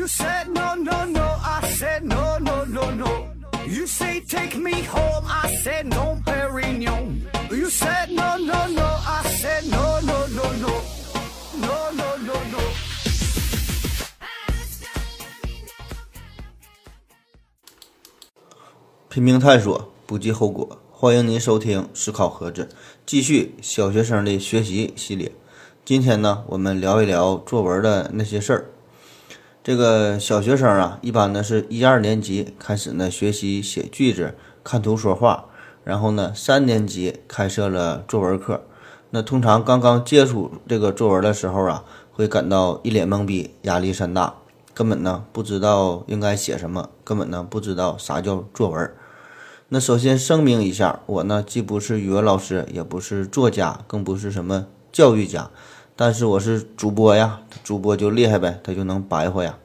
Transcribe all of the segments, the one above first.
You said no, no, no. I said no, no, no, no. You say take me home. I said no, Perignon. You said no, no, no. I said no, no, no, no. No, no, no, no. no. 拼命探索，不计后果。欢迎您收听思考盒子，继续小学生的学习系列。今天呢，我们聊一聊作文的那些事儿。这个小学生啊，一般呢是一二年级开始呢学习写句子、看图说话，然后呢三年级开设了作文课。那通常刚刚接触这个作文的时候啊，会感到一脸懵逼，压力山大，根本呢不知道应该写什么，根本呢不知道啥叫作文。那首先声明一下，我呢既不是语文老师，也不是作家，更不是什么教育家，但是我是主播呀，主播就厉害呗，他就能白活呀。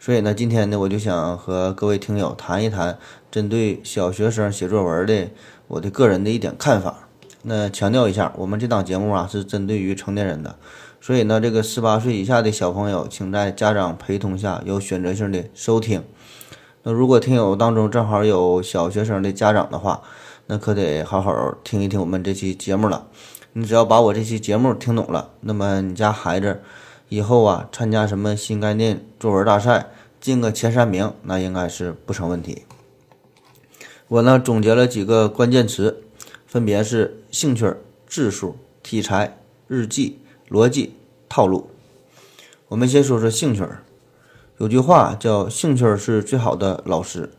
所以呢，今天呢，我就想和各位听友谈一谈针对小学生写作文的我的个人的一点看法。那强调一下，我们这档节目啊是针对于成年人的，所以呢，这个十八岁以下的小朋友，请在家长陪同下有选择性的收听。那如果听友当中正好有小学生的家长的话，那可得好好听一听我们这期节目了。你只要把我这期节目听懂了，那么你家孩子以后啊参加什么新概念作文大赛，进个前三名，那应该是不成问题。我呢总结了几个关键词，分别是兴趣、字数、题材、日记、逻辑、套路。我们先说说兴趣。有句话叫“兴趣是最好的老师”，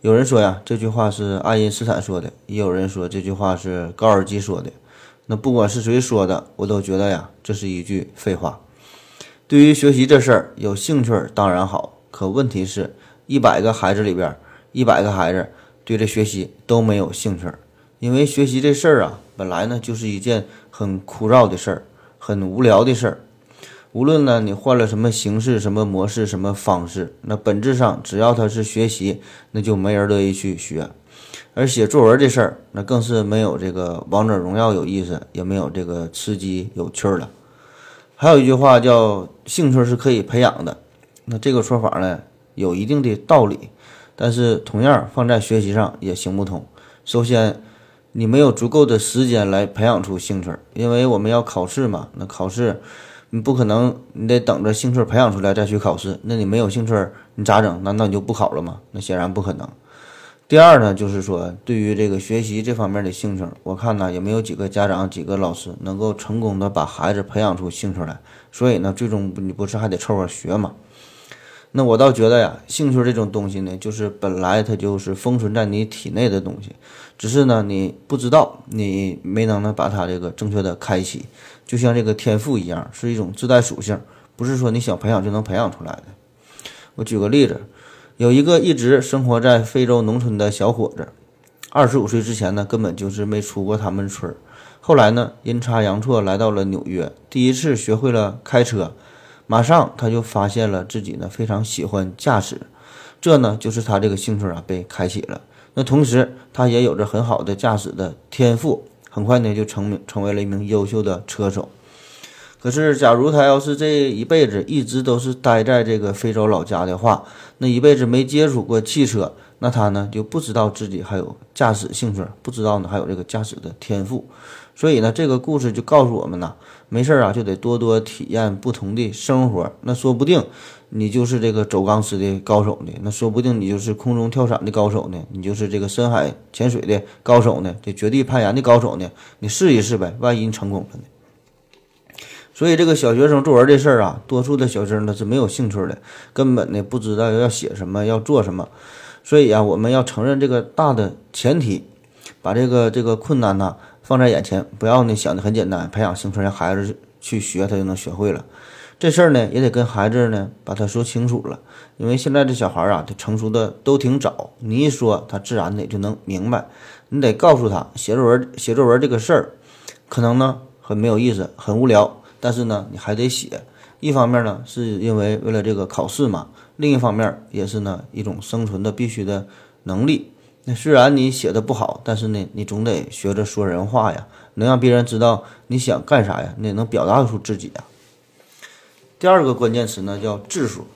有人说呀，这句话是爱因斯坦说的，也有人说这句话是高尔基说的。那不管是谁说的，我都觉得呀，这是一句废话。对于学习这事儿，有兴趣当然好，可问题是，一百个孩子里边，一百个孩子对这学习都没有兴趣，因为学习这事儿啊，本来呢就是一件很枯燥的事儿，很无聊的事儿。无论呢，你换了什么形式、什么模式、什么方式，那本质上只要他是学习，那就没人乐意去学。而写作文这事儿，那更是没有这个王者荣耀有意思，也没有这个吃鸡有趣了。还有一句话叫“兴趣是可以培养的”，那这个说法呢，有一定的道理，但是同样放在学习上也行不通。首先，你没有足够的时间来培养出兴趣，因为我们要考试嘛，那考试。你不可能，你得等着兴趣培养出来再去考试。那你没有兴趣，你咋整？难道你就不考了吗？那显然不可能。第二呢，就是说，对于这个学习这方面的兴趣，我看呢也没有几个家长、几个老师能够成功的把孩子培养出兴趣来。所以呢，最终你不是还得凑合学吗？那我倒觉得呀，兴趣这种东西呢，就是本来它就是封存在你体内的东西，只是呢你不知道，你没能呢把它这个正确的开启。就像这个天赋一样，是一种自带属性，不是说你想培养就能培养出来的。我举个例子，有一个一直生活在非洲农村的小伙子，二十五岁之前呢，根本就是没出过他们村儿。后来呢，阴差阳错来到了纽约，第一次学会了开车，马上他就发现了自己呢非常喜欢驾驶，这呢就是他这个兴趣啊被开启了。那同时，他也有着很好的驾驶的天赋。很快呢，就成名成为了一名优秀的车手。可是，假如他要是这一辈子一直都是待在这个非洲老家的话，那一辈子没接触过汽车，那他呢就不知道自己还有驾驶兴趣，不知道呢还有这个驾驶的天赋。所以呢，这个故事就告诉我们呢，没事儿啊就得多多体验不同的生活，那说不定。你就是这个走钢丝的高手呢，那说不定你就是空中跳伞的高手呢，你就是这个深海潜水的高手呢，这绝地攀岩的高手呢，你试一试呗，万一你成功了呢？所以这个小学生作文这事儿啊，多数的小学生他是没有兴趣的，根本呢不知道要写什么，要做什么。所以啊，我们要承认这个大的前提，把这个这个困难呢放在眼前，不要呢想的很简单，培养兴趣让孩子去学，他就能学会了。这事儿呢，也得跟孩子呢把他说清楚了，因为现在这小孩啊，他成熟的都挺早，你一说，他自然的就能明白。你得告诉他，写作文写作文这个事儿，可能呢很没有意思，很无聊，但是呢你还得写。一方面呢是因为为了这个考试嘛，另一方面也是呢一种生存的必须的能力。那虽然你写的不好，但是呢你总得学着说人话呀，能让别人知道你想干啥呀，你也能表达出自己呀。第二个关键词呢叫字数。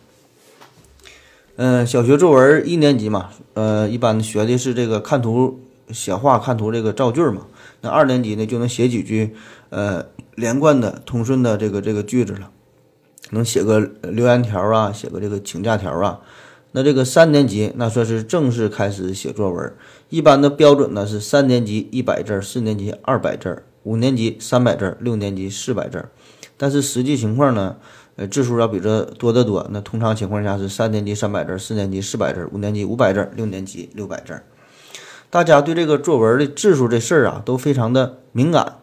嗯，小学作文一年级嘛，呃，一般学的是这个看图写画、看图这个造句嘛。那二年级呢，就能写几句呃连贯的、通顺的这个这个句子了，能写个留言条啊，写个这个请假条啊。那这个三年级那算是正式开始写作文，一般的标准呢是三年级一百字，四年级二百字，五年级三百字，六年级四百字。但是实际情况呢？呃，字数要比这多得多。那通常情况下是三年级三百字，四年级四百字，五年级五百字，六年级六百字。大家对这个作文的字数这事儿啊，都非常的敏感。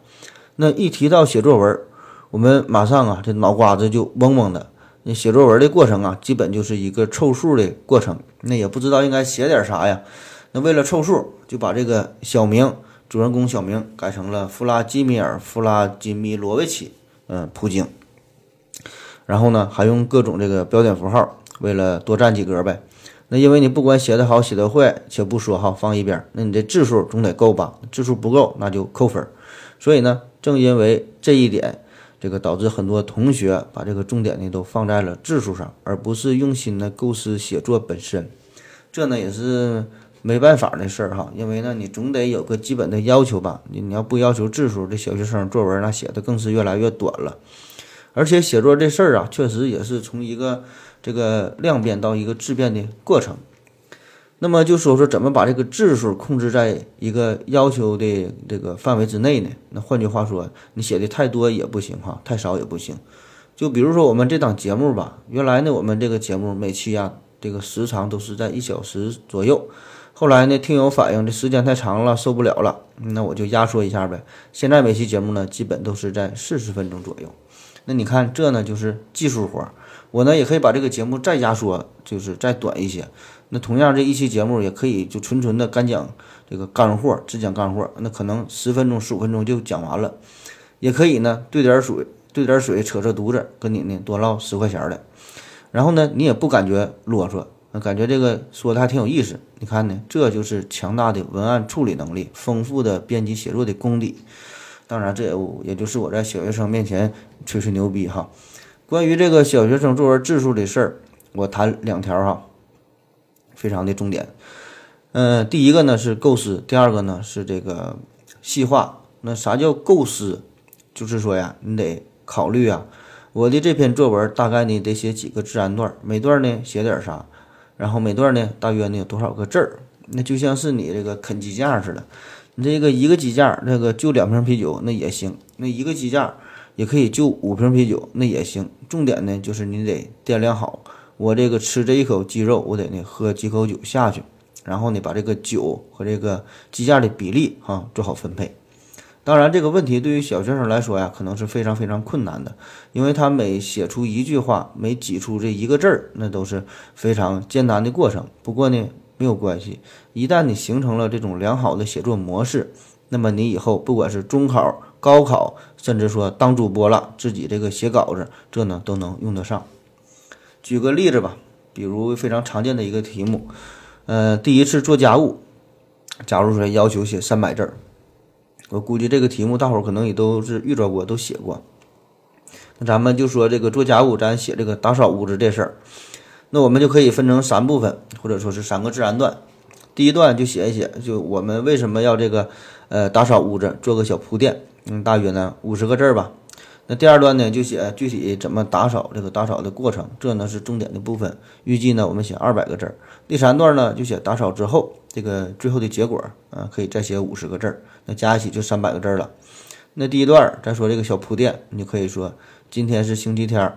那一提到写作文，我们马上啊，这脑瓜子就嗡嗡的。那写作文的过程啊，基本就是一个凑数的过程。那也不知道应该写点啥呀。那为了凑数，就把这个小名主人公小名改成了弗拉基米尔·弗拉基米罗维奇，嗯，普京。然后呢，还用各种这个标点符号，为了多占几格呗。那因为你不管写得好写得坏，且不说哈，放一边，那你这字数总得够吧？字数不够，那就扣分。所以呢，正因为这一点，这个导致很多同学把这个重点呢都放在了字数上，而不是用心的构思写作本身。这呢也是没办法的事儿哈，因为呢你总得有个基本的要求吧。你你要不要求字数，这小学生作文那写的更是越来越短了。而且写作这事儿啊，确实也是从一个这个量变到一个质变的过程。那么就说说怎么把这个字数控制在一个要求的这个范围之内呢？那换句话说，你写的太多也不行哈，太少也不行。就比如说我们这档节目吧，原来呢我们这个节目每期啊这个时长都是在一小时左右，后来呢听友反映这时间太长了，受不了了，那我就压缩一下呗。现在每期节目呢基本都是在四十分钟左右。那你看，这呢就是技术活。我呢也可以把这个节目再压缩，就是再短一些。那同样这一期节目也可以就纯纯的干讲这个干货，只讲干货。那可能十分钟、十五分钟就讲完了。也可以呢兑点水，兑点水扯扯犊子，跟你呢多唠十块钱的。然后呢你也不感觉啰嗦，感觉这个说的还挺有意思。你看呢，这就是强大的文案处理能力，丰富的编辑写作的功底。当然，这也也就是我在小学生面前吹吹牛逼哈。关于这个小学生作文字数的事儿，我谈两条哈，非常的重点。嗯，第一个呢是构思，第二个呢是这个细化。那啥叫构思？就是说呀，你得考虑啊，我的这篇作文大概呢得写几个自然段，每段呢写点啥，然后每段呢大约呢有多少个字儿？那就像是你这个啃鸡架似的。你这个一个鸡架，那个就两瓶啤酒那也行；那一个鸡架也可以就五瓶啤酒那也行。重点呢就是你得掂量好，我这个吃这一口鸡肉，我得呢喝几口酒下去，然后呢把这个酒和这个鸡架的比例哈做好分配。当然这个问题对于小学生来说呀，可能是非常非常困难的，因为他每写出一句话，每挤出这一个字儿，那都是非常艰难的过程。不过呢。没有关系，一旦你形成了这种良好的写作模式，那么你以后不管是中考、高考，甚至说当主播了，自己这个写稿子，这呢都能用得上。举个例子吧，比如非常常见的一个题目，呃，第一次做家务，假如说要求写三百字儿，我估计这个题目大伙儿可能也都是遇着过，都写过。那咱们就说这个做家务，咱写这个打扫屋子这事儿。那我们就可以分成三部分，或者说是三个自然段。第一段就写一写，就我们为什么要这个，呃，打扫屋子，做个小铺垫，嗯，大约呢五十个字儿吧。那第二段呢就写具体怎么打扫，这个打扫的过程，这呢是重点的部分。预计呢我们写二百个字儿。第三段呢就写打扫之后这个最后的结果，啊，可以再写五十个字儿，那加一起就三百个字儿了。那第一段再说这个小铺垫，你就可以说今天是星期天，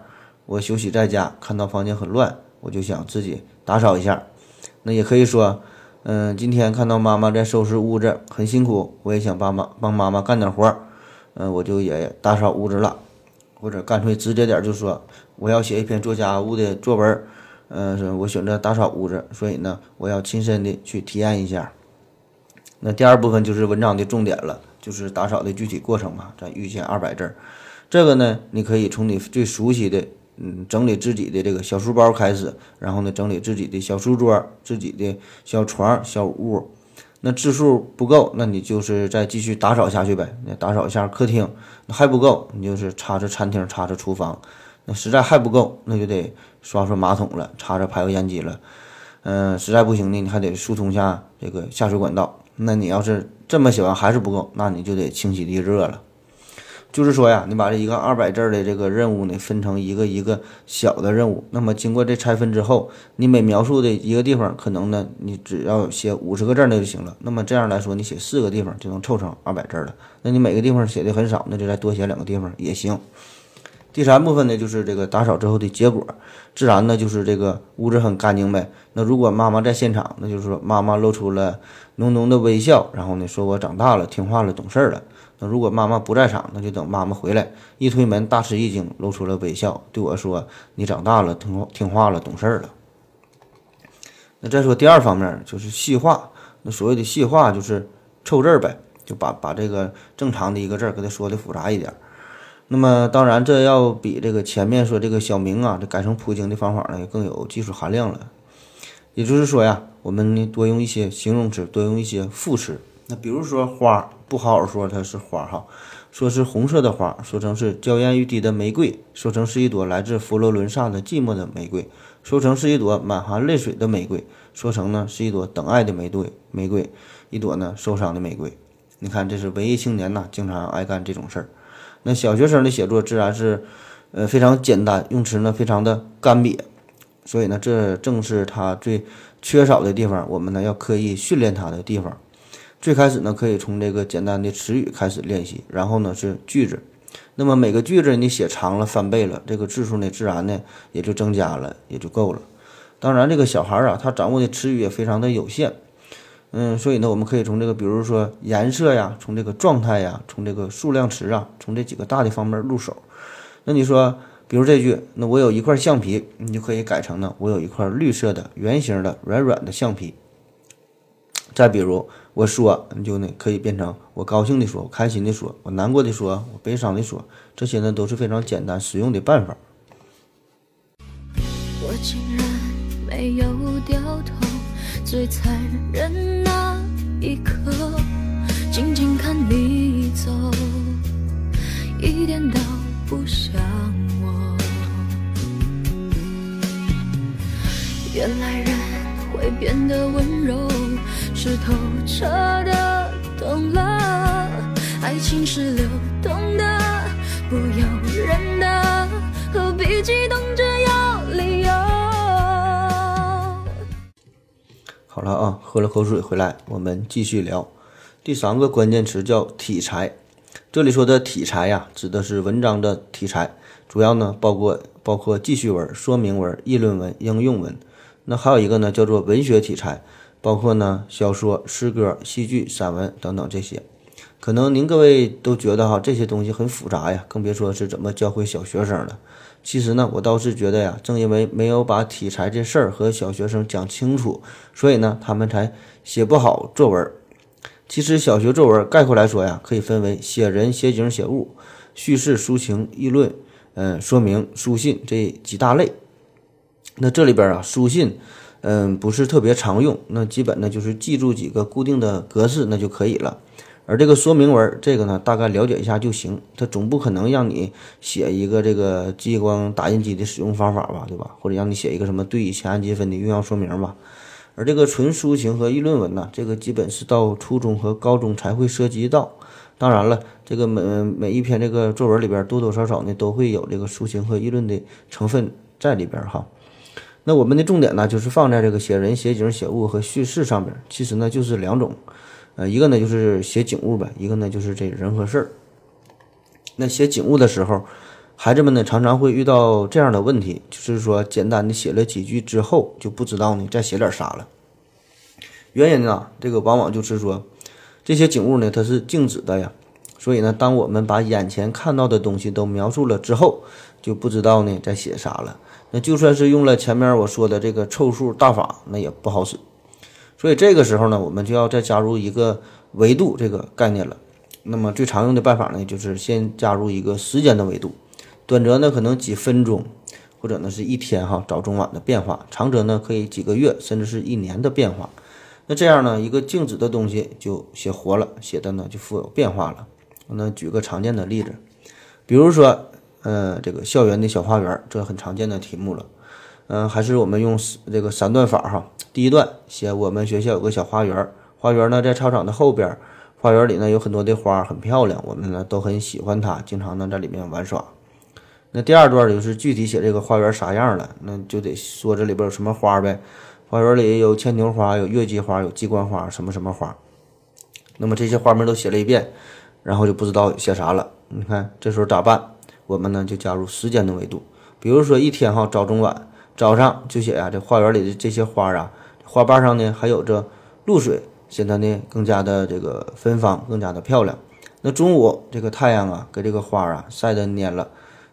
我休息在家，看到房间很乱。我就想自己打扫一下，那也可以说，嗯，今天看到妈妈在收拾屋子很辛苦，我也想帮忙帮妈妈干点活儿，嗯，我就也打扫屋子了，或者干脆直接点就说我要写一篇做家务的作文，嗯，我选择打扫屋子，所以呢，我要亲身的去体验一下。那第二部分就是文章的重点了，就是打扫的具体过程嘛，咱预先二百字，这个呢，你可以从你最熟悉的。嗯，整理自己的这个小书包开始，然后呢，整理自己的小书桌、自己的小床、小屋。那字数不够，那你就是再继续打扫下去呗。那打扫一下客厅，那还不够，你就是擦擦餐厅、擦擦厨房。那实在还不够，那就得刷刷马桶了，擦擦排油烟机了。嗯，实在不行呢，你还得疏通下这个下水管道。那你要是这么写完还是不够，那你就得清洗地热了。就是说呀，你把这一个二百字的这个任务呢，分成一个一个小的任务。那么经过这拆分之后，你每描述的一个地方，可能呢，你只要写五十个字那就行了。那么这样来说，你写四个地方就能凑成二百字了。那你每个地方写的很少，那就再多写两个地方也行。第三部分呢，就是这个打扫之后的结果，自然呢就是这个屋子很干净呗。那如果妈妈在现场，那就是说妈妈露出了浓浓的微笑，然后呢说我长大了，听话了，懂事了。那如果妈妈不在场，那就等妈妈回来，一推门大吃一惊，露出了微笑，对我说：“你长大了，听听话了，懂事了。”那再说第二方面，就是细化。那所谓的细化，就是凑字儿呗，就把把这个正常的一个字儿给它说的复杂一点。那么当然，这要比这个前面说这个小明啊，这改成普京的方法呢，更有技术含量了。也就是说呀，我们多用一些形容词，多用一些副词。那比如说花。不好好说它是花哈，说是红色的花，说成是娇艳欲滴的玫瑰，说成是一朵来自佛罗伦萨的寂寞的玫瑰，说成是一朵满含泪水的玫瑰，说成呢是一朵等爱的玫瑰，玫瑰，一朵呢受伤的玫瑰。你看，这是文艺青年呐，经常爱干这种事儿。那小学生的写作自然是，呃，非常简单，用词呢非常的干瘪，所以呢，这正是他最缺少的地方，我们呢要刻意训练他的地方。最开始呢，可以从这个简单的词语开始练习，然后呢是句子。那么每个句子你写长了翻倍了，这个字数呢自然呢也就增加了，也就够了。当然，这个小孩儿啊，他掌握的词语也非常的有限，嗯，所以呢，我们可以从这个，比如说颜色呀，从这个状态呀，从这个数量词啊，从这几个大的方面入手。那你说，比如这句，那我有一块橡皮，你就可以改成呢，我有一块绿色的圆形的软软的橡皮。再比如。我说，你就呢可以变成我高兴的说，我开心的说，我难过的说，我悲伤的说，这些呢都是非常简单实用的办法。我竟然没有掉头，最残忍那一刻，静静看你走，一点都不像我。原来人会变得温柔。是透彻的懂了，爱情是流动的，不由人的，何必激动着要理由？好了啊，喝了口水回来，我们继续聊。第三个关键词叫体裁，这里说的体裁呀，指的是文章的题材，主要呢包括包括记叙文、说明文、议论文、应用文。那还有一个呢叫做文学题材。包括呢，小说、诗歌、戏剧、散文等等这些，可能您各位都觉得哈这些东西很复杂呀，更别说是怎么教会小学生了。其实呢，我倒是觉得呀，正因为没有把题材这事儿和小学生讲清楚，所以呢，他们才写不好作文。其实小学作文概括来说呀，可以分为写人、写景、写物、叙事、抒情、议论、嗯、说明、书信这几大类。那这里边啊，书信。嗯，不是特别常用，那基本呢就是记住几个固定的格式那就可以了。而这个说明文，这个呢大概了解一下就行，它总不可能让你写一个这个激光打印机的使用方法吧，对吧？或者让你写一个什么对乙酰氨基酚的用药说明吧。而这个纯抒情和议论文呢，这个基本是到初中和高中才会涉及到。当然了，这个每每一篇这个作文里边多多少少呢都会有这个抒情和议论的成分在里边哈。那我们的重点呢，就是放在这个写人、写景、写物和叙事上边。其实呢，就是两种，呃，一个呢就是写景物呗，一个呢就是这人和事儿。那写景物的时候，孩子们呢常常会遇到这样的问题，就是说简单的写了几句之后，就不知道呢再写点啥了。原因呢，这个往往就是说，这些景物呢它是静止的呀，所以呢，当我们把眼前看到的东西都描述了之后，就不知道呢在写啥了。那就算是用了前面我说的这个凑数大法，那也不好使。所以这个时候呢，我们就要再加入一个维度这个概念了。那么最常用的办法呢，就是先加入一个时间的维度，短则呢可能几分钟，或者呢是一天哈早中晚的变化；长则呢可以几个月，甚至是一年的变化。那这样呢，一个静止的东西就写活了，写的呢就富有变化了。那举个常见的例子，比如说。呃，这个校园的小花园，这很常见的题目了。嗯、还是我们用这个三段法哈。第一段写我们学校有个小花园，花园呢在操场的后边，花园里呢有很多的花，很漂亮，我们呢都很喜欢它，经常呢在里面玩耍。那第二段就是具体写这个花园啥样了，那就得说这里边有什么花呗。花园里有牵牛花，有月季花，有鸡冠花，什么什么花。那么这些花名都写了一遍，然后就不知道写啥了。你看这时候咋办？我们呢就加入时间的维度，比如说一天哈早中晚，早上就写呀、这花园里的这些花啊，花瓣上呢还有着露水，显得呢更加的这个芬芳，更加的漂亮。那中午这个太阳啊给这个花啊晒得蔫了，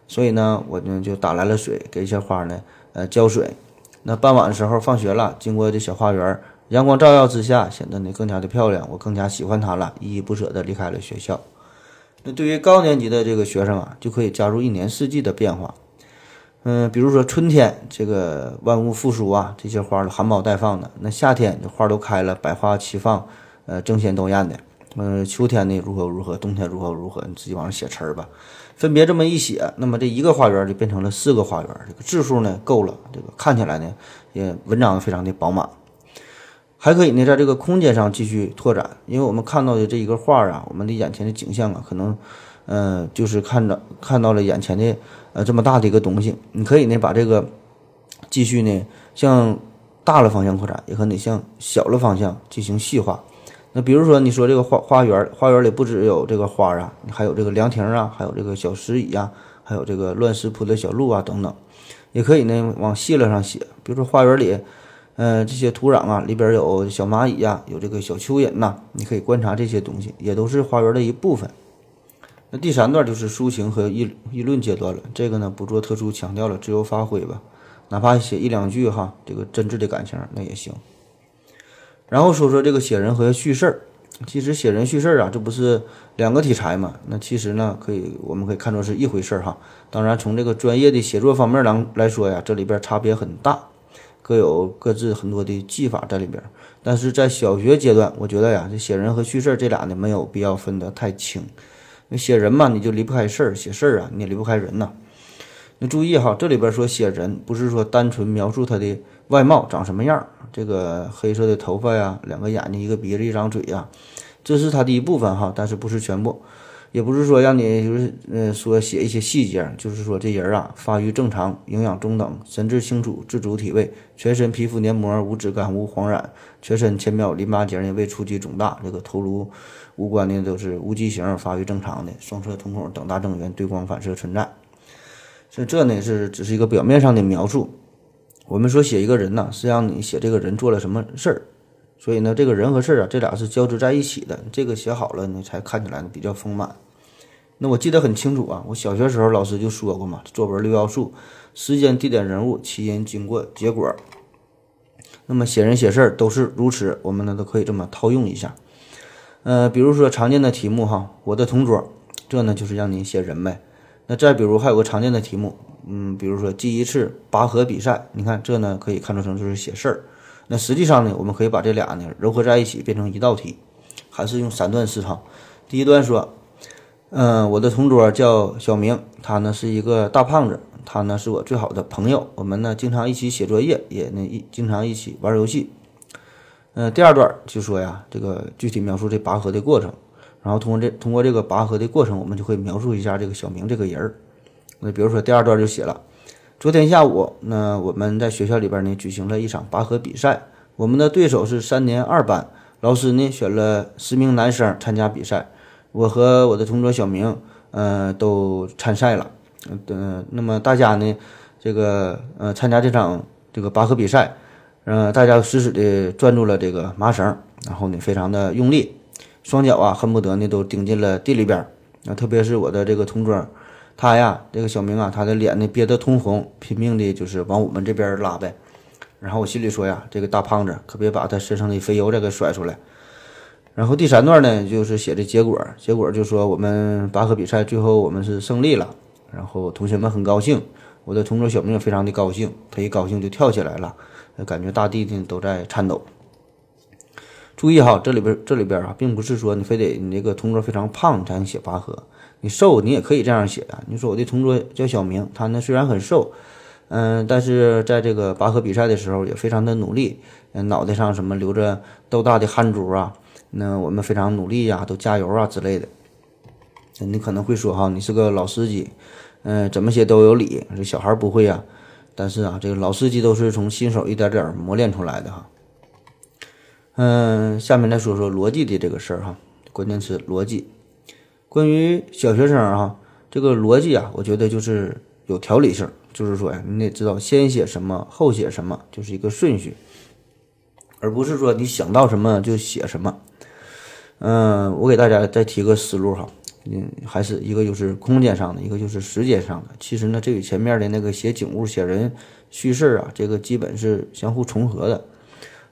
所以呢我呢就打来了水，给一些花呢呃浇水。那傍晚的时候放学了，经过这小花园，阳光照耀之下，显得呢更加的漂亮，我更加喜欢它了，依依不舍地离开了学校。那对于高年级的这个学生啊，就可以加入一年四季的变化。嗯，比如说春天，这个万物复苏啊，这些花儿含苞待放的；那夏天，这花都开了，百花齐放，呃，争先斗艳的。嗯，秋天呢如何如何，冬天如何如何，你自己往上写词儿吧。分别这么一写，那么这一个花园就变成了四个花园，这个字数呢够了，这个看起来呢也文章非常的饱满。还可以呢，在这个空间上继续拓展，因为我们看到的这一个画啊，我们的眼前的景象啊，可能，呃，就是看着看到了眼前的呃这么大的一个东西，你可以呢把这个继续呢向大了方向扩展，也可以向小了方向进行细化。那比如说你说这个花花园，花园里不只有这个花啊，还有这个凉亭啊，还有这个小石椅啊，还有这个乱石铺的小路啊等等，也可以呢往细了上写，比如说花园里。呃，这些土壤啊，里边有小蚂蚁呀、有这个小蚯蚓呐、你可以观察这些东西，也都是花园的一部分。那第三段就是抒情和议议论阶段了，这个呢不做特殊强调了，自由发挥吧，哪怕写一两句哈，这个真挚的感情那也行。然后说说这个写人和叙事，其实写人叙事啊，这不是两个题材嘛？那其实呢，可以我们可以看作是一回事哈。当然，从这个专业的写作方面来来说呀，这里边差别很大。各有各自很多的技法在里边，但是在小学阶段，我觉得呀，这写人和叙事这俩呢没有必要分得太清。那写人嘛，你就离不开事儿；写事儿啊，你也离不开人呐。你注意哈，这里边说写人，不是说单纯描述他的外貌长什么样，这个黑色的头发呀，两个眼睛，一个鼻子，一张嘴呀，这是他的一部分哈，但是不是全部。也不是说让你就是呃说写一些细节，就是说这人啊发育正常，营养中等，神志清楚，自主体位，全身皮肤黏膜无脂感无黄染，全身浅表淋巴结呢未触及肿大，这个头颅五官呢都是无畸形，发育正常的，双侧瞳孔等大正圆，对光反射存在。这这呢是只是一个表面上的描述。我们说写一个人呢，是让你写这个人做了什么事儿。所以呢，这个人和事儿啊，这俩是交织在一起的。这个写好了呢，才看起来比较丰满。那我记得很清楚啊，我小学时候老师就说过嘛，作文六要素：时间、地点、人物、起因、经过、结果。那么写人写事儿都是如此，我们呢都可以这么套用一下。呃，比如说常见的题目哈，我的同桌，这呢就是让你写人呗。那再比如还有个常见的题目，嗯，比如说记一次拔河比赛，你看这呢可以看作成就是写事儿。那实际上呢，我们可以把这俩呢糅合在一起，变成一道题，还是用三段式哈。第一段说，嗯、我的同桌叫小明，他呢是一个大胖子，他呢是我最好的朋友，我们呢经常一起写作业，也呢一经常一起玩游戏。嗯、第二段就说呀，这个具体描述这拔河的过程，然后通过这通过这个拔河的过程，我们就会描述一下这个小明这个人儿。那比如说第二段就写了。昨天下午，那我们在学校里边呢举行了一场拔河比赛。我们的对手是三年二班，老师呢选了十名男生参加比赛。我和我的同桌小明，呃，都参赛了。嗯、呃，那么大家呢，这个呃参加这场这个拔河比赛，呃，大家死死的攥住了这个麻绳，然后呢非常的用力，双脚啊恨不得呢都顶进了地里边儿。啊，特别是我的这个同桌。他呀，这个小明啊，他的脸呢憋得通红，拼命的就是往我们这边拉呗。然后我心里说呀，这个大胖子可别把他身上的肥油再给甩出来。然后第三段呢，就是写的结果，结果就说我们拔河比赛最后我们是胜利了，然后同学们很高兴，我的同桌小明也非常的高兴，他一高兴就跳起来了，感觉大地呢都在颤抖。注意哈，这里边这里边啊，并不是说你非得你那个同桌非常胖才能写拔河。你瘦，你也可以这样写啊。你说我的同桌叫小明，他呢虽然很瘦，嗯，但是在这个拔河比赛的时候也非常的努力，嗯，脑袋上什么留着豆大的汗珠啊，那我们非常努力呀，都加油啊之类的。你可能会说哈，你是个老司机，嗯，怎么写都有理，这小孩不会呀。但是啊，这个老司机都是从新手一点点磨练出来的哈。嗯，下面来说说逻辑的这个事儿哈，关键词逻辑。关于小学生啊，这个逻辑啊，我觉得就是有条理性，就是说呀，你得知道先写什么，后写什么，就是一个顺序，而不是说你想到什么就写什么。嗯，我给大家再提个思路哈。嗯，还是一个就是空间上的，一个就是时间上的。其实呢，这与前面的那个写景物、写人、叙事啊，这个基本是相互重合的。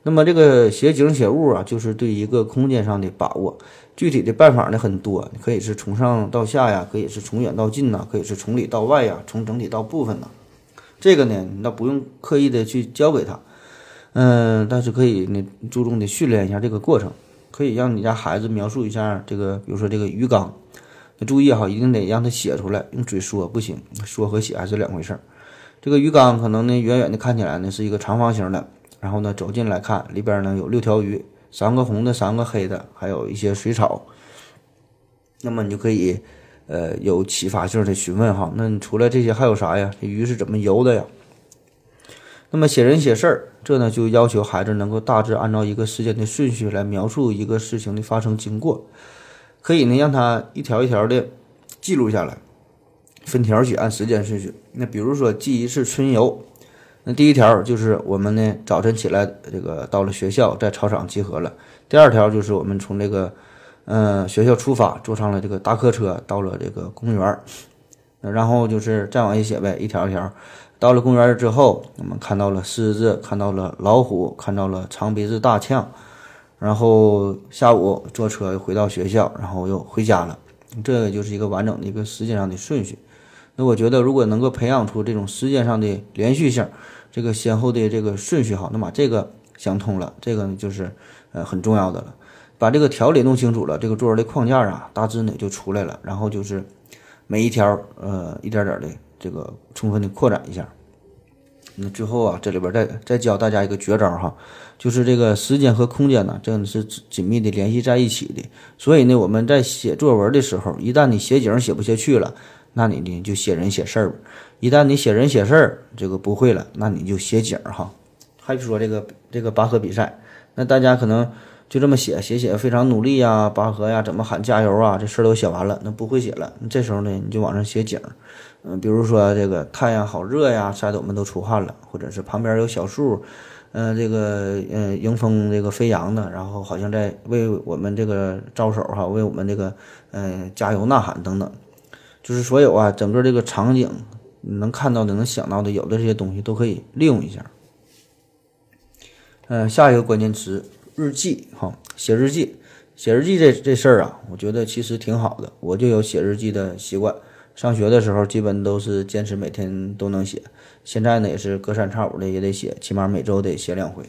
那么这个写景写物啊，就是对一个空间上的把握。具体的办法呢很多，可以是从上到下呀，可以是从远到近呐，可以是从里到外呀，从整体到部分呐。这个呢，那不用刻意的去教给他，嗯，但是可以呢注重的训练一下这个过程。可以让你家孩子描述一下这个，比如说这个鱼缸。注意哈，一定得让他写出来，用嘴说不行，说和写还是两回事儿。这个鱼缸可能呢，远远的看起来呢是一个长方形的，然后呢走近来看，里边呢有六条鱼，三个红的，三个黑的，还有一些水草。那么你就可以，呃，有启发性的询问哈，那你除了这些还有啥呀？这鱼是怎么游的呀？那么写人写事儿，这呢就要求孩子能够大致按照一个时间的顺序来描述一个事情的发生经过。可以呢，让他一条一条的记录下来，分条写，按时间顺序。那比如说记一次春游，那第一条就是我们呢早晨起来，这个到了学校，在操场集合了。第二条就是我们从这个嗯学校出发，坐上了这个大客车，到了这个公园儿。然后就是再往下写呗，一条一条。到了公园之后，我们看到了狮子，看到了老虎，看到了长鼻子大象。然后下午坐车回到学校，然后又回家了，这个就是一个完整的一个时间上的顺序。那我觉得，如果能够培养出这种时间上的连续性，这个先后的这个顺序好，那么这个想通了，这个呢就是呃很重要的了。把这个条理弄清楚了，这个作文的框架啊大致呢就出来了。然后就是每一条呃一点点的这个充分的扩展一下。那最后啊，这里边再再教大家一个绝招哈，就是这个时间和空间呢，真的是紧密的联系在一起的。所以呢，我们在写作文的时候，一旦你写景写不下去了，那你呢就写人写事儿；一旦你写人写事儿这个不会了，那你就写景儿哈。还说这个这个拔河比赛，那大家可能就这么写写写，非常努力呀，拔河呀，怎么喊加油啊，这事儿都写完了，那不会写了。这时候呢，你就往上写景儿。嗯，比如说这个太阳好热呀，晒得我们都出汗了，或者是旁边有小树，嗯，这个嗯迎风这个飞扬的，然后好像在为我们这个招手哈，为我们这个嗯加油呐喊等等，就是所有啊整个这个场景你能看到的、能想到的，有的这些东西都可以利用一下。嗯，下一个关键词日记哈，写日记，写日记这这事儿啊，我觉得其实挺好的，我就有写日记的习惯。上学的时候，基本都是坚持每天都能写。现在呢，也是隔三差五的也得写，起码每周得写两回。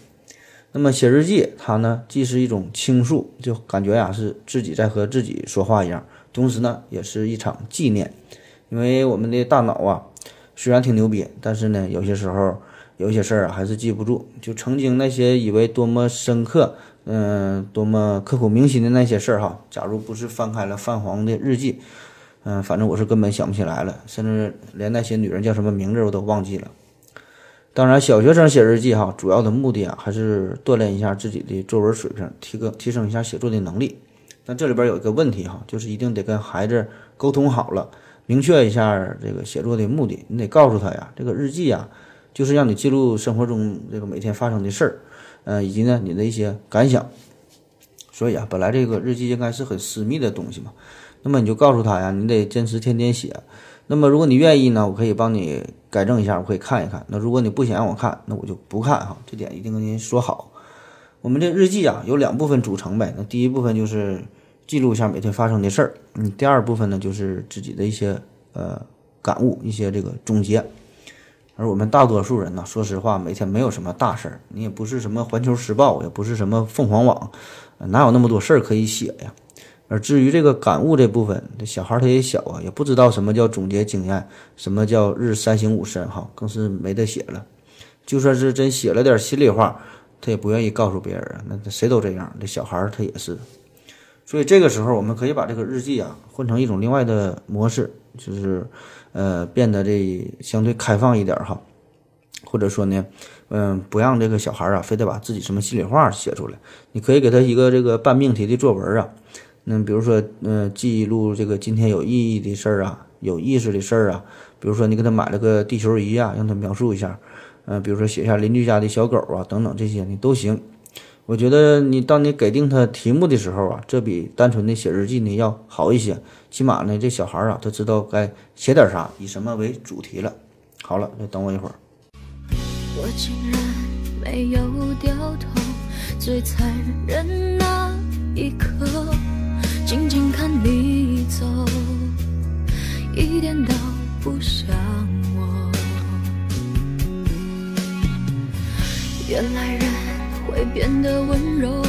那么写日记，它呢既是一种倾诉，就感觉呀是自己在和自己说话一样，同时呢也是一场纪念。因为我们的大脑啊，虽然挺牛逼，但是呢有些时候有些事儿啊还是记不住。就曾经那些以为多么深刻，嗯，多么刻骨铭心的那些事儿哈，假如不是翻开了泛黄的日记。嗯，反正我是根本想不起来了，甚至连那些女人叫什么名字我都忘记了。当然，小学生写日记哈，主要的目的啊，还是锻炼一下自己的作文水平，提高提升一下写作的能力。但这里边有一个问题哈，就是一定得跟孩子沟通好了，明确一下这个写作的目的。你得告诉他呀，这个日记呀，就是让你记录生活中这个每天发生的事儿，嗯，以及呢你的一些感想。所以啊，本来这个日记应该是很私密的东西嘛。那么你就告诉他呀，你得坚持天天写。那么如果你愿意呢，我可以帮你改正一下，我可以看一看。那如果你不想让我看，那我就不看哈。这点一定跟您说好。我们这日记啊，有两部分组成呗。那第一部分就是记录一下每天发生的事儿。嗯，第二部分呢，就是自己的一些呃感悟，一些这个总结。而我们大多数人呢，说实话，每天没有什么大事儿，你也不是什么环球时报，也不是什么凤凰网，哪有那么多事儿可以写呀？而至于这个感悟这部分，这小孩他也小啊，也不知道什么叫总结经验，什么叫日三省吾身，哈，更是没得写了。就算是真写了点心里话，他也不愿意告诉别人啊。那谁都这样，这小孩儿他也是。所以这个时候，我们可以把这个日记啊换成一种另外的模式，就是呃变得这相对开放一点哈，或者说呢，嗯，不让这个小孩啊非得把自己什么心里话写出来，你可以给他一个这个半命题的作文啊。那比如说，嗯，记录这个今天有意义的事儿啊，有意思的事儿啊。比如说，你给他买了个地球仪啊，让他描述一下。嗯，比如说写下邻居家的小狗啊，等等这些你都行。我觉得你当你给定他题目的时候啊，这比单纯的写日记呢要好一些。起码呢，这小孩啊，他知道该写点啥，以什么为主题了。好了，再等我一会儿。我竟然没有掉头，最残忍那一刻。静静看你走，一点都不想原来人会变得温柔，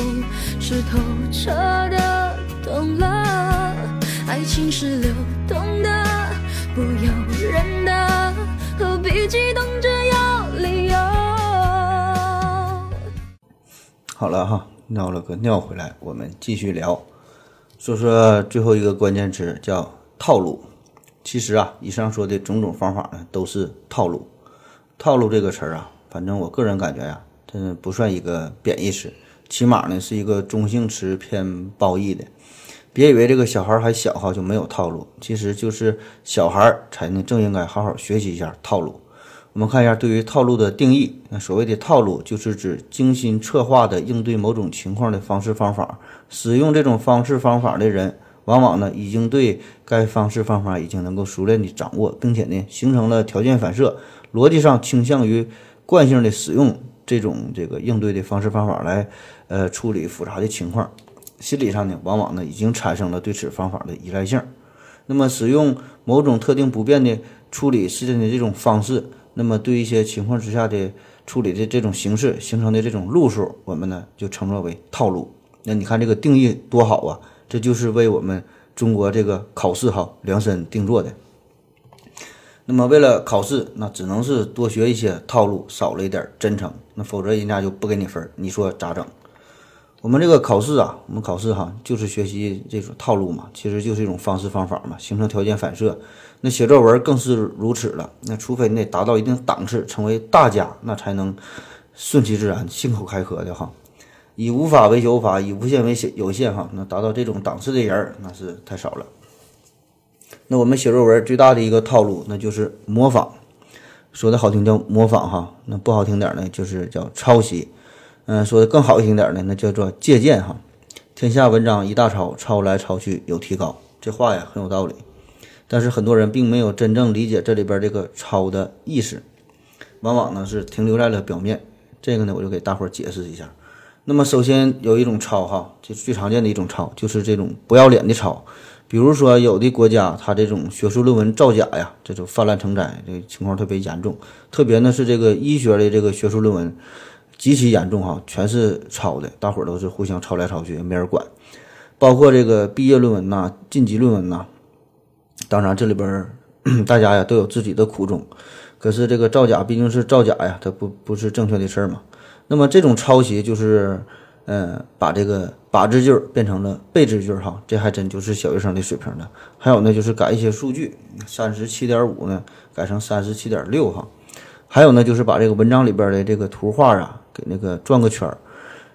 是透彻的懂了。爱情是流动的，不由人的，何必激动着要理由？好了哈，尿了个尿回来，我们继续聊。说说最后一个关键词叫套路。其实啊，以上说的种种方法呢，都是套路。套路这个词儿啊，反正我个人感觉呀，嗯不算一个贬义词，起码呢是一个中性词偏褒义的。别以为这个小孩还小哈就没有套路，其实就是小孩才呢正应该好好学习一下套路。我们看一下对于套路的定义。那所谓的套路，就是指精心策划的应对某种情况的方式方法。使用这种方式方法的人，往往呢已经对该方式方法已经能够熟练的掌握，并且呢形成了条件反射，逻辑上倾向于惯性的使用这种这个应对的方式方法来呃处理复杂的情况。心理上呢，往往呢已经产生了对此方法的依赖性。那么使用某种特定不变的处理事件的这种方式。那么，对一些情况之下的处理的这种形式形成的这种路数，我们呢就称作为套路。那你看这个定义多好啊！这就是为我们中国这个考试哈量身定做的。那么为了考试，那只能是多学一些套路，少了一点真诚，那否则人家就不给你分。你说咋整？我们这个考试啊，我们考试哈就是学习这种套路嘛，其实就是一种方式方法嘛，形成条件反射。那写作文更是如此了。那除非你得达到一定档次，成为大家，那才能顺其自然、信口开河的哈。以无法为有法，以无限为有限哈。那达到这种档次的人儿，那是太少了。那我们写作文最大的一个套路，那就是模仿。说的好听叫模仿哈，那不好听点呢，就是叫抄袭。嗯，说的更好听点呢，那叫做借鉴哈。天下文章一大抄，抄来抄去有提高。这话呀很有道理。但是很多人并没有真正理解这里边这个抄的意思，往往呢是停留在了表面。这个呢，我就给大伙儿解释一下。那么首先有一种抄哈，就最常见的一种抄，就是这种不要脸的抄。比如说有的国家，它这种学术论文造假呀，这种泛滥成灾，这个情况特别严重。特别呢是这个医学的这个学术论文极其严重哈，全是抄的，大伙儿都是互相抄来抄去，没人管。包括这个毕业论文呐、晋级论文呐。当然，这里边大家呀都有自己的苦衷，可是这个造假毕竟是造假呀，它不不是正确的事儿嘛。那么这种抄袭就是，嗯，把这个把字句变成了背字句哈，这还真就是小学生的水平了。还有呢，就是改一些数据，三十七点五呢改成三十七点六哈。还有呢，就是把这个文章里边的这个图画啊给那个转个圈儿，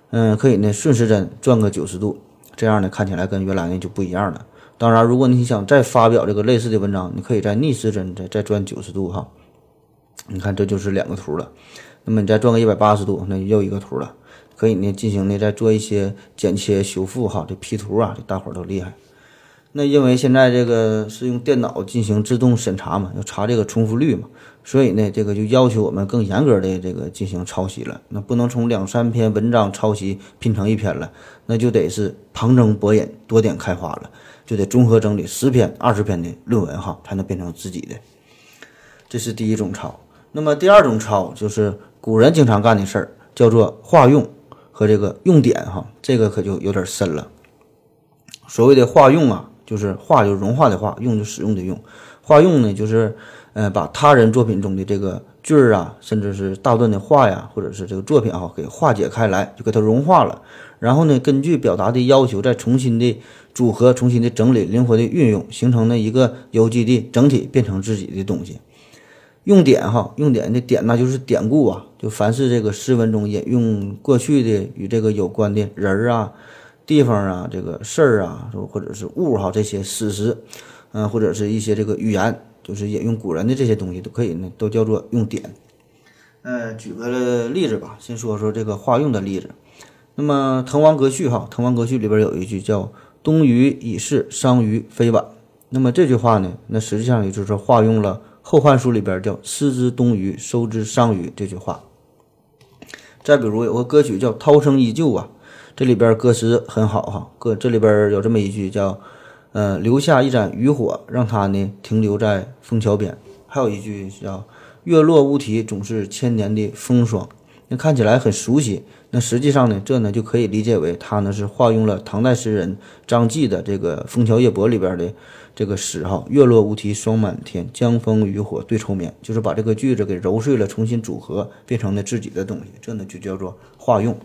嗯，可以呢顺时针转个九十度，这样呢看起来跟原来呢就不一样了。当然，如果你想再发表这个类似的文章，你可以在逆时针再再转九十度哈。你看，这就是两个图了。那么你再转个一百八十度，那又一个图了。可以呢进行呢再做一些剪切修复哈，这 P 图啊，这大伙儿都厉害。那因为现在这个是用电脑进行自动审查嘛，要查这个重复率嘛，所以呢，这个就要求我们更严格的这个进行抄袭了。那不能从两三篇文章抄袭拼成一篇了，那就得是旁征博引，多点开花了。就得综合整理十篇、二十篇的论文哈，才能变成自己的。这是第一种抄。那么第二种抄就是古人经常干的事儿，叫做化用和这个用点哈。这个可就有点深了。所谓的化用啊，就是化就是融化的化，用就使用的用。化用呢，就是呃把他人作品中的这个句儿啊，甚至是大段的话呀，或者是这个作品哈，给化解开来，就给它融化了。然后呢，根据表达的要求，再重新的组合、重新的整理、灵活的运用，形成了一个有机的整体，变成自己的东西。用典哈，用典的典那就是典故啊，就凡是这个诗文中引用过去的与这个有关的人儿啊、地方啊、这个事儿啊，或者是物哈这些史实，嗯，或者是一些这个语言，就是引用古人的这些东西都可以呢，都叫做用典。呃，举个例子吧，先说说这个化用的例子。那么《滕王阁序》哈，《滕王阁序》里边有一句叫“东隅已逝，桑榆非晚”。那么这句话呢，那实际上也就是说化用了。《后汉书》里边叫“失之东隅，收之桑榆”这句话。再比如有个歌曲叫《涛声依旧》啊，这里边歌词很好哈。歌这里边有这么一句叫“呃，留下一盏渔火，让它呢停留在枫桥边”。还有一句叫“月落乌啼，总是千年的风霜”。那看起来很熟悉，那实际上呢，这呢就可以理解为它呢是化用了唐代诗人张继的这个《枫桥夜泊》里边的。这个诗哈，月落乌啼霜满天，江枫渔火对愁眠，就是把这个句子给揉碎了，重新组合，变成了自己的东西，这呢就叫做化用。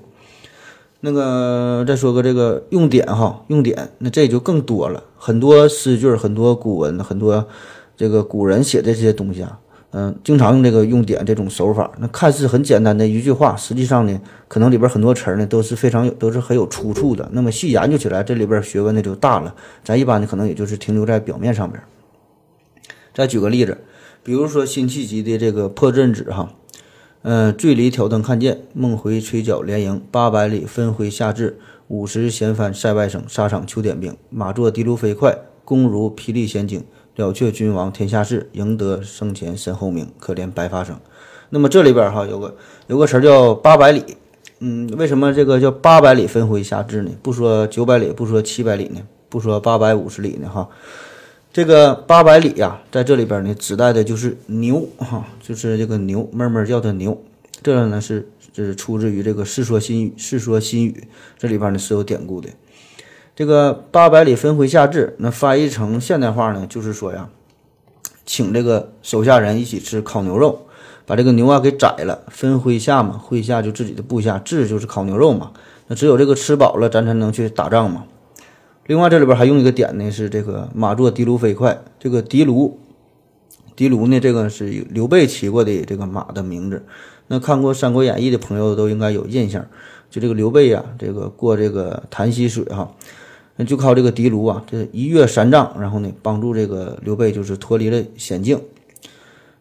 那个再说个这个用典哈，用典，那这就更多了，很多诗句，很多古文，很多这个古人写的这些东西啊。嗯，经常用这个用典这种手法，那看似很简单的一句话，实际上呢，可能里边很多词儿呢都是非常有，都是很有出处的。那么细研究起来，这里边学问呢就大了。咱一般呢可能也就是停留在表面上边。再举个例子，比如说辛弃疾的这个《破阵子》哈，嗯，醉里挑灯看剑，梦回吹角连营，八百里分麾下炙，五十弦翻塞外声，沙场秋点兵，马作的卢飞快，弓如霹雳弦惊。了却君王天下事，赢得生前身后名。可怜白发生。那么这里边哈有个有个词叫八百里，嗯，为什么这个叫八百里分麾下炙呢？不说九百里，不说七百里呢？不说八百五十里呢？哈，这个八百里呀，在这里边呢，指代的就是牛哈，就是这个牛哞哞叫的牛。这个呢是这是出自于这个《世说新语》，《世说新语》这里边呢是有典故的。这个八百里分麾下炙，那翻译成现代话呢，就是说呀，请这个手下人一起吃烤牛肉，把这个牛啊给宰了，分麾下嘛，麾下就自己的部下，炙就是烤牛肉嘛。那只有这个吃饱了，咱才能去打仗嘛。另外这里边还用一个点呢，是这个马作的卢飞快。这个的卢，的卢呢，这个是刘备骑过的这个马的名字。那看过《三国演义》的朋友都应该有印象，就这个刘备呀，这个过这个潭溪水哈。那就靠这个的卢啊，这一跃三丈，然后呢，帮助这个刘备就是脱离了险境。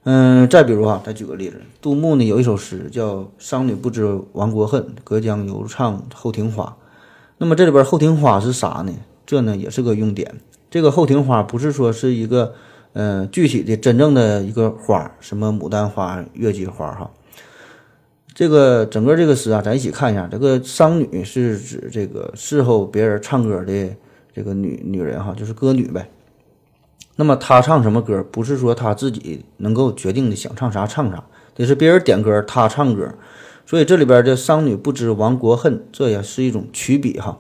嗯，再比如啊，再举个例子，杜牧呢有一首诗叫《商女不知亡国恨，隔江犹唱后庭花》。那么这里边后庭花是啥呢？这呢也是个用典。这个后庭花不是说是一个嗯具体的真正的一个花，什么牡丹花、月季花哈。这个整个这个诗啊，咱一起看一下。这个商女是指这个伺候别人唱歌的这个女女人哈，就是歌女呗。那么她唱什么歌，不是说她自己能够决定的，想唱啥唱啥，得是别人点歌她唱歌。所以这里边的商女不知亡国恨，这也是一种曲笔哈。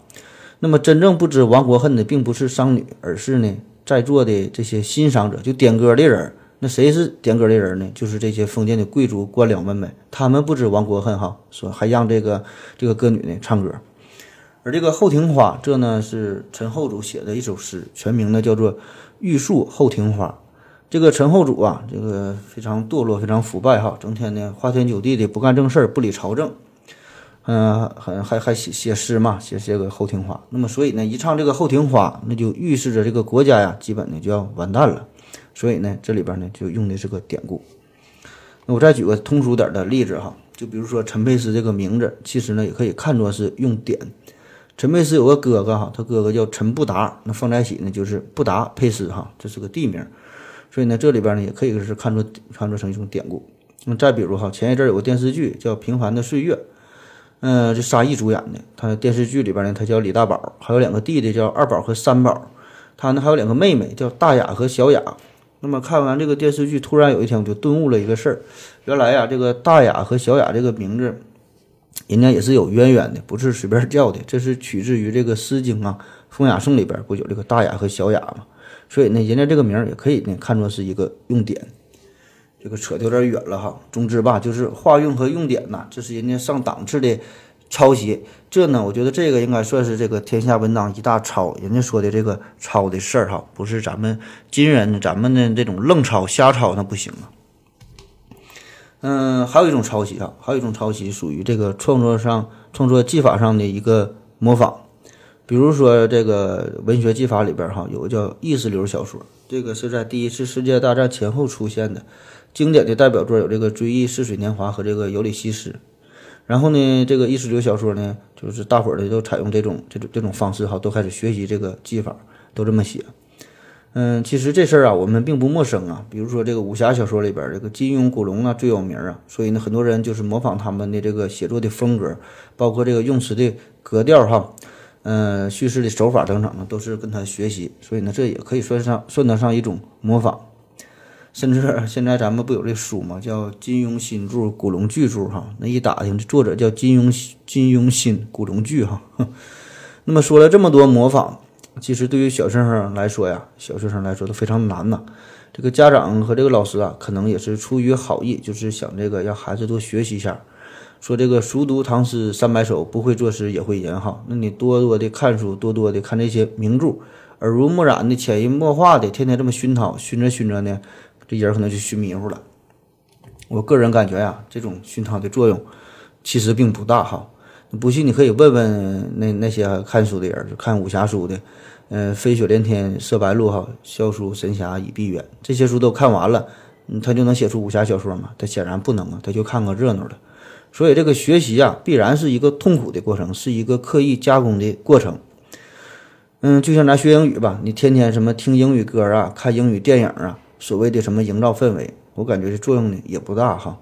那么真正不知亡国恨的，并不是商女，而是呢在座的这些欣赏者，就点歌的人。那谁是点歌的人呢？就是这些封建的贵族官僚们呗。他们不知亡国恨哈，说还让这个这个歌女呢唱歌。而这个《后庭花》，这呢是陈后主写的一首诗，全名呢叫做《玉树后庭花》。这个陈后主啊，这个非常堕落，非常腐败哈，整天呢花天酒地的，不干正事儿，不理朝政。嗯，还还还写写诗嘛，写写个《后庭花》。那么所以呢，一唱这个《后庭花》，那就预示着这个国家呀，基本呢就要完蛋了。所以呢，这里边呢就用的是个典故。那我再举个通俗点的例子哈，就比如说陈佩斯这个名字，其实呢也可以看作是用典。陈佩斯有个哥哥哈，他哥哥叫陈布达，那放在一起呢就是布达佩斯哈，这是个地名。所以呢，这里边呢也可以是看作看作成一种典故。那再比如哈，前一阵有个电视剧叫《平凡的岁月》，嗯，这沙溢主演的。他电视剧里边呢，他叫李大宝，还有两个弟弟叫二宝和三宝，他呢还有两个妹妹叫大雅和小雅。那么看完这个电视剧，突然有一天我就顿悟了一个事儿，原来呀，这个大雅和小雅这个名字，人家也是有渊源的，不是随便叫的，这是取自于这个《诗经》啊，风雅颂》里边不有这个大雅和小雅嘛？所以呢，人家这个名儿也可以呢看作是一个用典。这个扯得有点远了哈，总之吧，就是化用和用典呐，这是人家上档次的抄袭。这呢，我觉得这个应该算是这个天下文章一大抄。人家说的这个抄的事儿哈，不是咱们今人咱们的这种愣抄瞎抄那不行啊。嗯，还有一种抄袭啊，还有一种抄袭属于这个创作上创作技法上的一个模仿。比如说这个文学技法里边哈，有个叫意识流小说，这个是在第一次世界大战前后出现的。经典的代表作有这个《追忆似水年华》和这个《尤里西斯》，然后呢，这个意识流小说呢，就是大伙儿的都采用这种这种这种方式哈，都开始学习这个技法，都这么写。嗯，其实这事儿啊，我们并不陌生啊。比如说这个武侠小说里边，这个金庸、古龙啊最有名啊，所以呢，很多人就是模仿他们的这个写作的风格，包括这个用词的格调哈，嗯，叙事的手法等等呢，都是跟他学习。所以呢，这也可以算上算得上一种模仿。甚至现在咱们不有这书吗？叫金庸新著、古龙巨著哈。那一打听，这作者叫金庸，金庸新，古龙巨哈。那么说了这么多模仿，其实对于小学生来说呀，小学生来说都非常难呐。这个家长和这个老师啊，可能也是出于好意，就是想这个让孩子多学习一下。说这个熟读唐诗三百首，不会作诗也会吟哈。那你多多的看书，多多的看这些名著，耳濡目染的、潜移默化的，天天这么熏陶，熏着熏着呢。这人可能就熏迷糊了。我个人感觉呀，这种熏陶的作用其实并不大哈。不信你可以问问那那些看书的人，就看武侠书的，嗯，飞雪连天射白鹿哈，笑书神侠倚碧鸳这些书都看完了，他就能写出武侠小说吗？他显然不能啊，他就看个热闹的。所以这个学习啊，必然是一个痛苦的过程，是一个刻意加工的过程。嗯，就像咱学英语吧，你天天什么听英语歌啊，看英语电影啊。所谓的什么营造氛围，我感觉这作用呢也不大哈。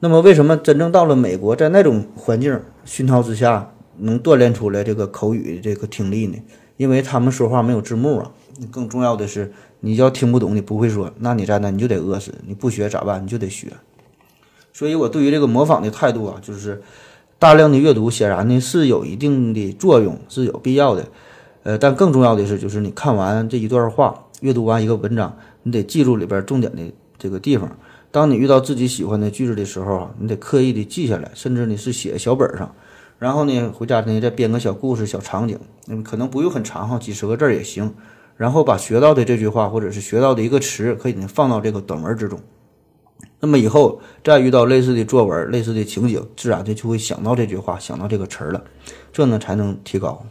那么为什么真正到了美国，在那种环境熏陶之下，能锻炼出来这个口语这个听力呢？因为他们说话没有字幕啊。更重要的是，你要听不懂，你不会说，那你在那你就得饿死。你不学咋办？你就得学。所以我对于这个模仿的态度啊，就是大量的阅读显然呢是有一定的作用，是有必要的。呃，但更重要的是，就是你看完这一段话，阅读完一个文章。你得记住里边重点的这个地方。当你遇到自己喜欢的句子的时候啊，你得刻意的记下来，甚至你是写小本上。然后呢，回家呢再编个小故事、小场景，那么可能不用很长哈，几十个字也行。然后把学到的这句话或者是学到的一个词，可以放到这个短文之中。那么以后再遇到类似的作文、类似的情景，自然的就会想到这句话，想到这个词儿了。这呢才能提高。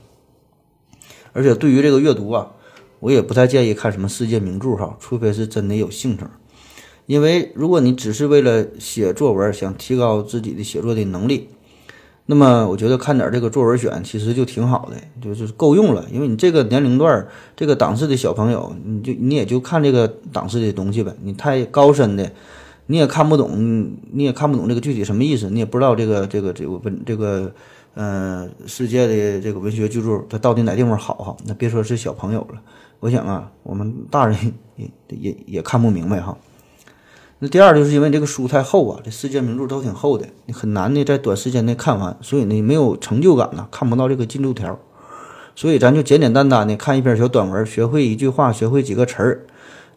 而且对于这个阅读啊。我也不太建议看什么世界名著哈，除非是真的有兴趣。因为如果你只是为了写作文，想提高自己的写作的能力，那么我觉得看点这个作文选其实就挺好的，就是够用了。因为你这个年龄段、这个档次的小朋友，你就你也就看这个档次的东西呗。你太高深的，你也看不懂，你也看不懂这个具体什么意思，你也不知道这个这个这个文这个呃世界的这个文学巨著它到底哪地方好哈？那别说是小朋友了。我想啊，我们大人也也也看不明白哈。那第二就是因为这个书太厚啊，这世界名著都挺厚的，你很难的在短时间内看完，所以呢没有成就感呢，看不到这个进度条。所以咱就简简单单的看一篇小短文，学会一句话，学会几个词儿，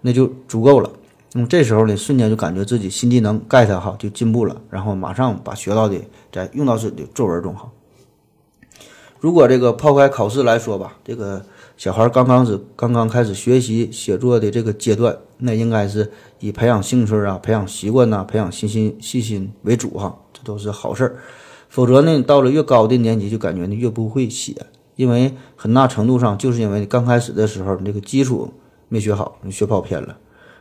那就足够了。那么这时候呢，瞬间就感觉自己新技能 get 哈，就进步了，然后马上把学到的再用到自己的作文中哈。如果这个抛开考试来说吧，这个。小孩刚刚是刚刚开始学习写作的这个阶段，那应该是以培养兴趣啊、培养习惯呐、培养信心、信心为主哈，这都是好事儿。否则呢，到了越高的年级，就感觉呢越不会写，因为很大程度上就是因为你刚开始的时候你这个基础没学好，你学跑偏了。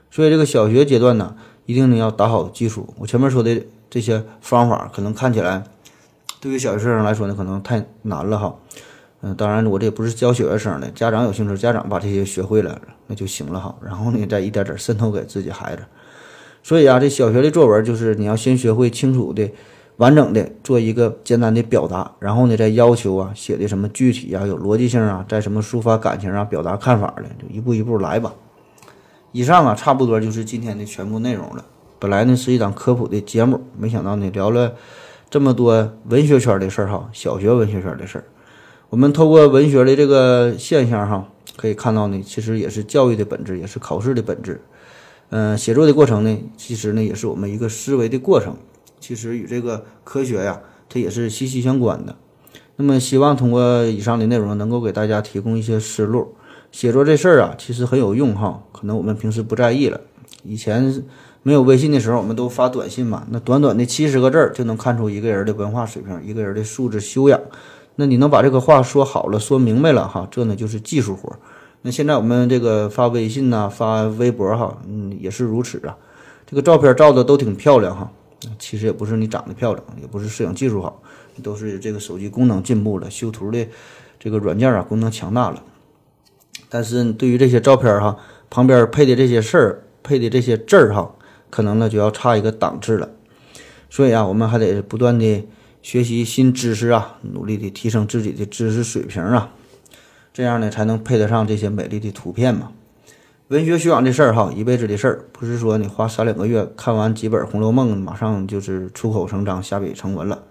所以这个小学阶段呢，一定呢要打好基础。我前面说的这些方法，可能看起来对于小学生来说呢，可能太难了哈。嗯，当然，我这也不是教小学生的，家长有兴趣，家长把这些学会了，那就行了哈。然后呢，再一点点渗透给自己孩子。所以啊，这小学的作文就是你要先学会清楚的、完整的做一个简单的表达，然后呢，再要求啊写的什么具体啊、有逻辑性啊，在什么抒发感情啊、表达看法的，就一步一步来吧。以上啊，差不多就是今天的全部内容了。本来呢是一档科普的节目，没想到呢聊了这么多文学圈的事儿哈，小学文学圈的事儿。我们透过文学的这个现象哈，可以看到呢，其实也是教育的本质，也是考试的本质。嗯，写作的过程呢，其实呢也是我们一个思维的过程，其实与这个科学呀，它也是息息相关的。那么，希望通过以上的内容，能够给大家提供一些思路。写作这事儿啊，其实很有用哈，可能我们平时不在意了。以前没有微信的时候，我们都发短信嘛，那短短的七十个字儿就能看出一个人的文化水平，一个人的素质修养。那你能把这个话说好了，说明白了哈，这呢就是技术活。那现在我们这个发微信呐，发微博哈，嗯，也是如此啊。这个照片照的都挺漂亮哈，其实也不是你长得漂亮，也不是摄影技术好，都是这个手机功能进步了，修图的这个软件啊功能强大了。但是对于这些照片哈，旁边配的这些事儿，配的这些字儿哈，可能呢就要差一个档次了。所以啊，我们还得不断的。学习新知识啊，努力的提升自己的知识水平啊，这样呢才能配得上这些美丽的图片嘛。文学修养这事儿哈，一辈子的事儿，不是说你花三两个月看完几本《红楼梦》，马上就是出口成章、下笔成文了。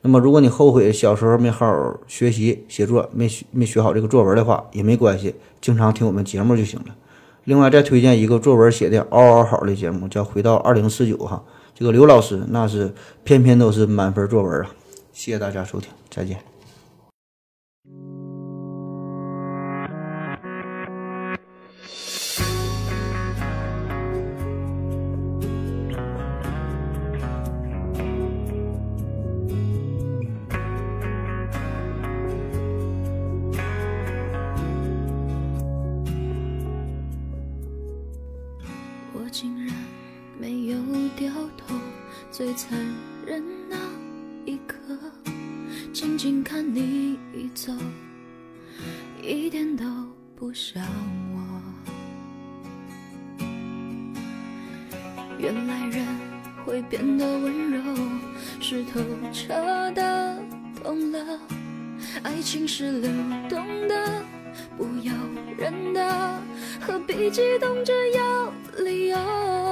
那么，如果你后悔小时候没好好学习写作，没学没学好这个作文的话，也没关系，经常听我们节目就行了。另外，再推荐一个作文写的嗷嗷好的节目，叫《回到二零四九》哈。这个刘老师那是篇篇都是满分作文啊！谢谢大家收听，再见。最残忍那一刻，静静看你走，一点都不像我。原来人会变得温柔，是透彻的懂了，爱情是流动的，不由人的，何必激动着要理由？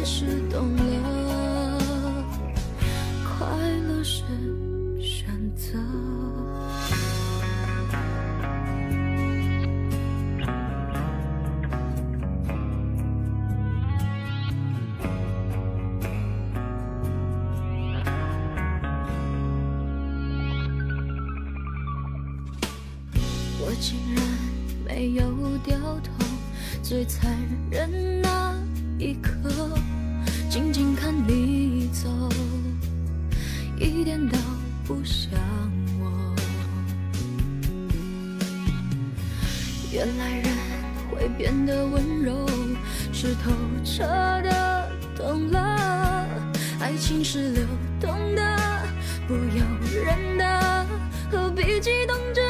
开始懂了，快乐是选择。我竟然没有掉头，最残忍那一刻。静静看你走，一点都不像我。原来人会变得温柔，是透彻的懂了。爱情是流动的，不由人的，何必激动着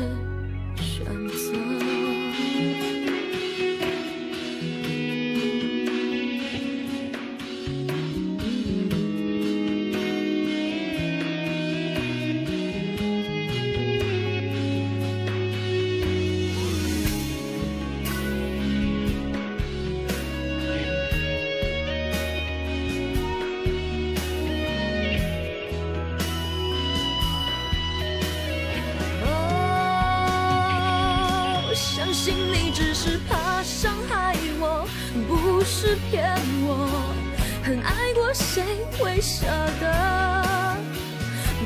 是不是骗我。很爱过谁会舍得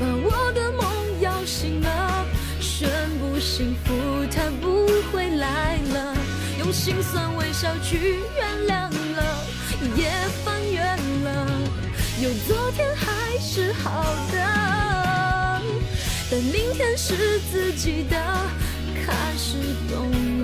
把我的梦摇醒了？宣布幸福它不会来了，用心酸微笑去原谅了，也翻越了，有昨天还是好的，但明天是自己的，开始懂了，